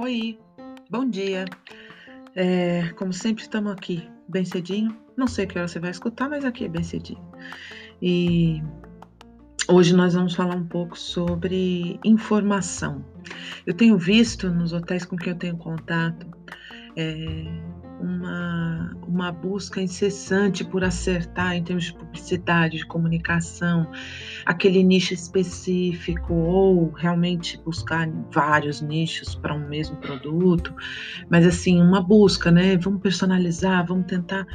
Oi, bom dia. É, como sempre, estamos aqui bem cedinho. Não sei que hora você vai escutar, mas aqui é bem cedinho. E hoje nós vamos falar um pouco sobre informação. Eu tenho visto nos hotéis com quem eu tenho contato é, uma, uma busca incessante por acertar em termos de publicidade, de comunicação, aquele nicho específico, ou realmente buscar vários nichos para um mesmo produto, mas assim, uma busca, né? Vamos personalizar, vamos tentar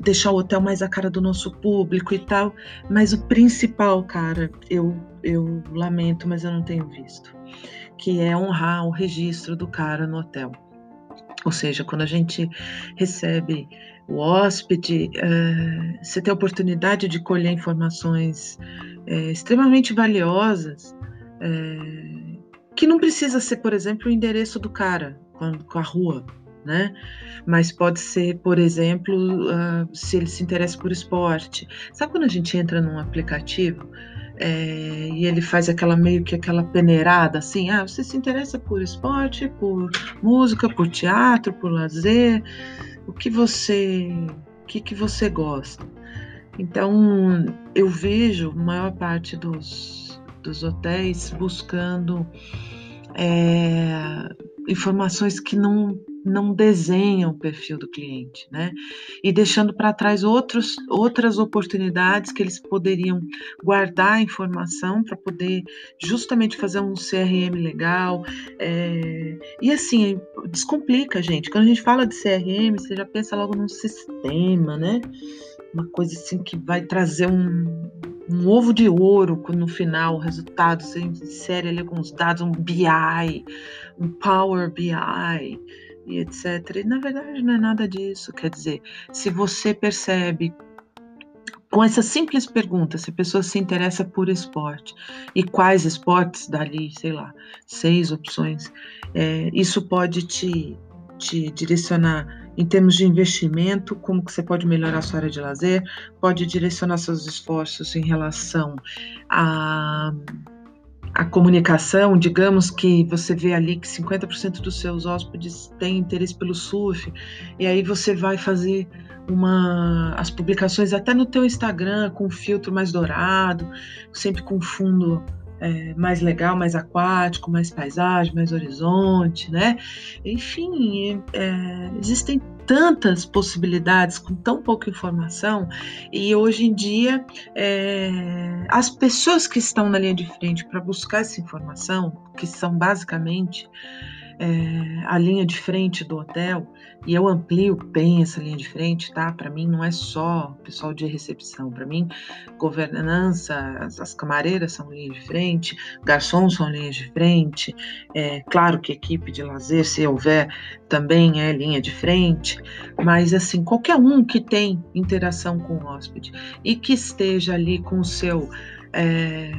deixar o hotel mais a cara do nosso público e tal, mas o principal, cara, eu, eu lamento, mas eu não tenho visto, que é honrar o registro do cara no hotel. Ou seja, quando a gente recebe o hóspede, é, você tem a oportunidade de colher informações é, extremamente valiosas, é, que não precisa ser, por exemplo, o endereço do cara com, com a rua, né? Mas pode ser, por exemplo, uh, se ele se interessa por esporte. Sabe quando a gente entra num aplicativo é, e ele faz aquela meio que aquela peneirada assim, ah, você se interessa por esporte, por música, por teatro, por lazer, o que você, o que, que você gosta? Então eu vejo a maior parte dos, dos hotéis buscando é, informações que não não desenham o perfil do cliente, né? E deixando para trás outros, outras oportunidades que eles poderiam guardar a informação para poder justamente fazer um CRM legal. É... E assim, descomplica, gente. Quando a gente fala de CRM, você já pensa logo num sistema, né? Uma coisa assim que vai trazer um, um ovo de ouro no final, o resultado, você insere ali os dados, um BI, um Power BI e etc. E na verdade não é nada disso. Quer dizer, se você percebe com essa simples pergunta, se a pessoa se interessa por esporte e quais esportes, dali, sei lá, seis opções, é, isso pode te, te direcionar em termos de investimento, como que você pode melhorar a sua área de lazer, pode direcionar seus esforços em relação a a comunicação, digamos que você vê ali que 50% dos seus hóspedes têm interesse pelo surf, e aí você vai fazer uma as publicações até no teu Instagram com filtro mais dourado, sempre com fundo é, mais legal, mais aquático, mais paisagem, mais horizonte, né? Enfim, é, existem tantas possibilidades com tão pouca informação e hoje em dia é, as pessoas que estão na linha de frente para buscar essa informação, que são basicamente é, a linha de frente do hotel, e eu amplio bem essa linha de frente, tá? Para mim não é só pessoal de recepção, para mim governança, as, as, camareiras são linha de frente, garçons são linhas de frente, é, claro que equipe de lazer, se houver, também é linha de frente, mas assim, qualquer um que tem interação com o hóspede e que esteja ali com o seu é,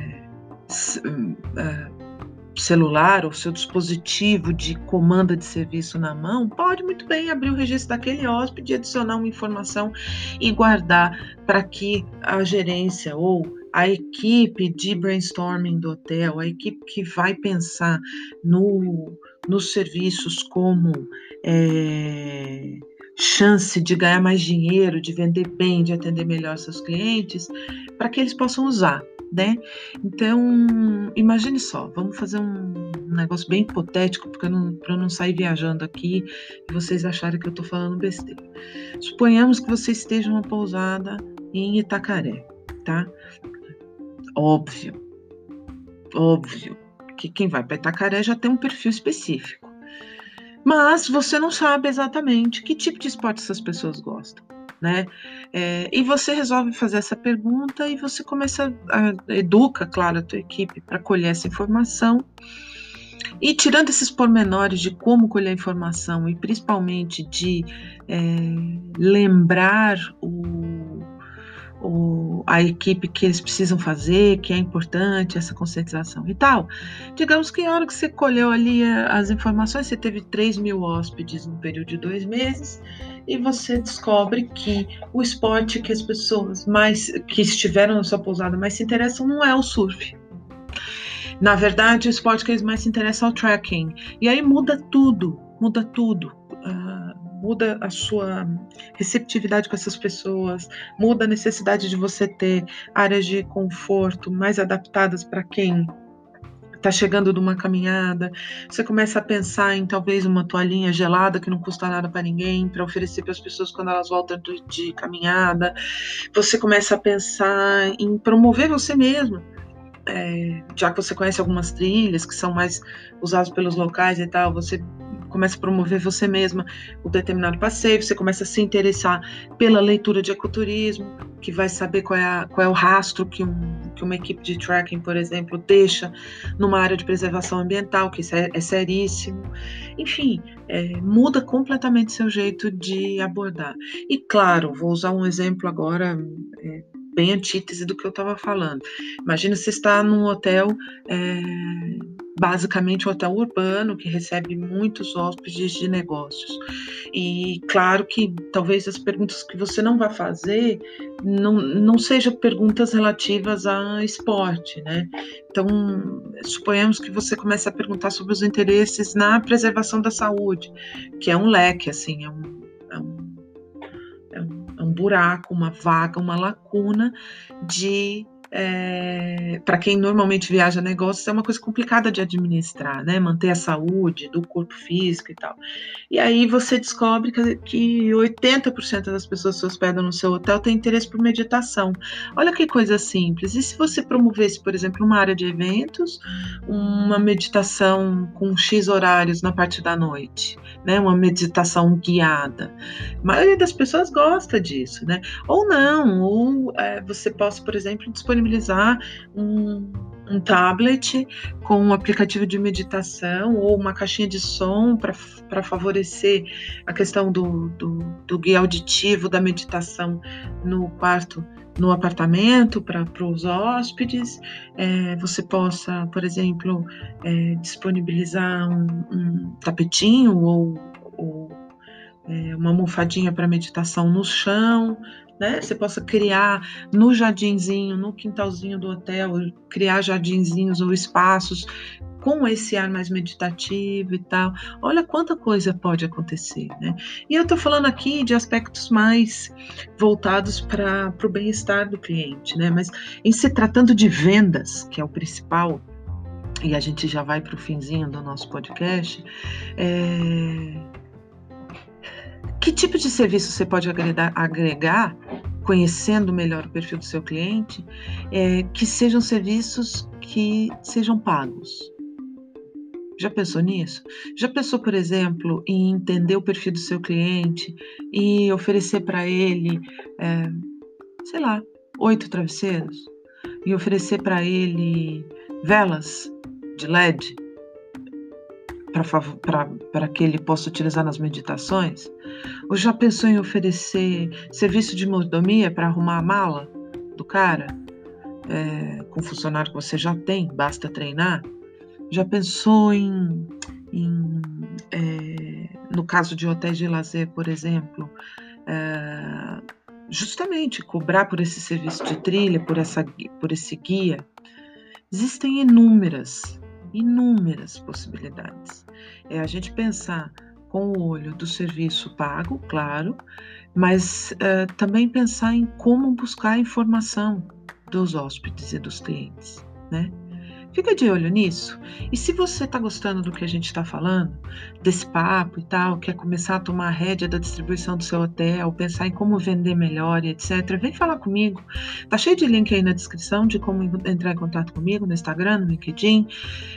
celular ou seu dispositivo de comanda de serviço na mão, pode muito bem abrir o registro daquele hóspede, adicionar uma informação e guardar para que a gerência ou a equipe de brainstorming do hotel, a equipe que vai pensar no, nos serviços como é, chance de ganhar mais dinheiro, de vender bem, de atender melhor seus clientes, para que eles possam usar né? Então, imagine só, vamos fazer um negócio bem hipotético, porque para eu não sair viajando aqui e vocês acharem que eu estou falando besteira. Suponhamos que você esteja numa pousada em Itacaré, tá? Óbvio, óbvio que quem vai para Itacaré já tem um perfil específico. Mas você não sabe exatamente que tipo de esporte essas pessoas gostam né? É, e você resolve fazer essa pergunta e você começa a educa, claro, a tua equipe para colher essa informação. E tirando esses pormenores de como colher informação e principalmente de é, lembrar o, o, a equipe que eles precisam fazer, que é importante essa conscientização e tal. Digamos que a hora que você colheu ali as informações, você teve 3 mil hóspedes no período de dois meses e você descobre que o esporte que as pessoas mais que estiveram na sua pousada mais se interessam não é o surf. Na verdade, o esporte que eles mais se interessam é o tracking. E aí muda tudo, muda tudo. Muda a sua receptividade com essas pessoas, muda a necessidade de você ter áreas de conforto mais adaptadas para quem está chegando de uma caminhada, você começa a pensar em talvez uma toalhinha gelada que não custa nada para ninguém, para oferecer para as pessoas quando elas voltam de, de caminhada. Você começa a pensar em promover você mesmo. É, já que você conhece algumas trilhas que são mais usadas pelos locais e tal, você começa a promover você mesma o determinado passeio, você começa a se interessar pela leitura de ecoturismo, que vai saber qual é, a, qual é o rastro que, um, que uma equipe de tracking, por exemplo, deixa numa área de preservação ambiental, que isso é, é seríssimo. Enfim, é, muda completamente seu jeito de abordar. E claro, vou usar um exemplo agora. É, bem antítese do que eu estava falando. Imagina você está num hotel é, basicamente um hotel urbano que recebe muitos hóspedes de negócios. E claro que talvez as perguntas que você não vai fazer não, não sejam perguntas relativas a esporte, né? Então, suponhamos que você comece a perguntar sobre os interesses na preservação da saúde, que é um leque, assim, é um buraco, uma vaga, uma lacuna de é, para quem normalmente viaja negócios, é uma coisa complicada de administrar, né? Manter a saúde do corpo físico e tal. E aí você descobre que, que 80% das pessoas que se hospedam no seu hotel têm interesse por meditação. Olha que coisa simples. E se você promovesse, por exemplo, uma área de eventos, uma meditação com X horários na parte da noite, né? Uma meditação guiada. A maioria das pessoas gosta disso, né? Ou não, ou é, você possa, por exemplo, disponibilizar disponibilizar um, um tablet com um aplicativo de meditação ou uma caixinha de som para favorecer a questão do, do, do guia auditivo da meditação no quarto no apartamento para os hóspedes, é, você possa, por exemplo, é, disponibilizar um, um, tapetinho ou, é, uma almofadinha para meditação no chão, né? Você possa criar no jardinzinho, no quintalzinho do hotel, criar jardinzinhos ou espaços com esse ar mais meditativo e tal. Olha quanta coisa pode acontecer, né? E eu estou falando aqui de aspectos mais voltados para o bem-estar do cliente, né? Mas em se tratando de vendas, que é o principal, e a gente já vai para o finzinho do nosso podcast, é que tipo de serviço você pode agregar, agregar conhecendo melhor o perfil do seu cliente, é, que sejam serviços que sejam pagos? Já pensou nisso? Já pensou, por exemplo, em entender o perfil do seu cliente e oferecer para ele, é, sei lá, oito travesseiros? E oferecer para ele velas de LED para que ele possa utilizar nas meditações? Ou já pensou em oferecer serviço de mordomia para arrumar a mala do cara? É, com funcionário que você já tem, basta treinar? Já pensou em, em é, no caso de hotéis de lazer, por exemplo, é, justamente cobrar por esse serviço de trilha, por, essa, por esse guia? Existem inúmeras, inúmeras possibilidades. É a gente pensar com o olho do serviço pago, claro, mas uh, também pensar em como buscar informação dos hóspedes e dos clientes, né? Fica de olho nisso. E se você está gostando do que a gente está falando, desse papo e tal, quer começar a tomar a rédea da distribuição do seu hotel, pensar em como vender melhor e etc., vem falar comigo. Tá cheio de link aí na descrição de como entrar em contato comigo no Instagram, no LinkedIn,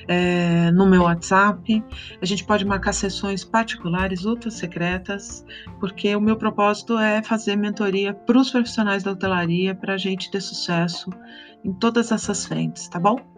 é, no meu WhatsApp. A gente pode marcar sessões particulares, outras secretas, porque o meu propósito é fazer mentoria para os profissionais da hotelaria para a gente ter sucesso em todas essas frentes, tá bom?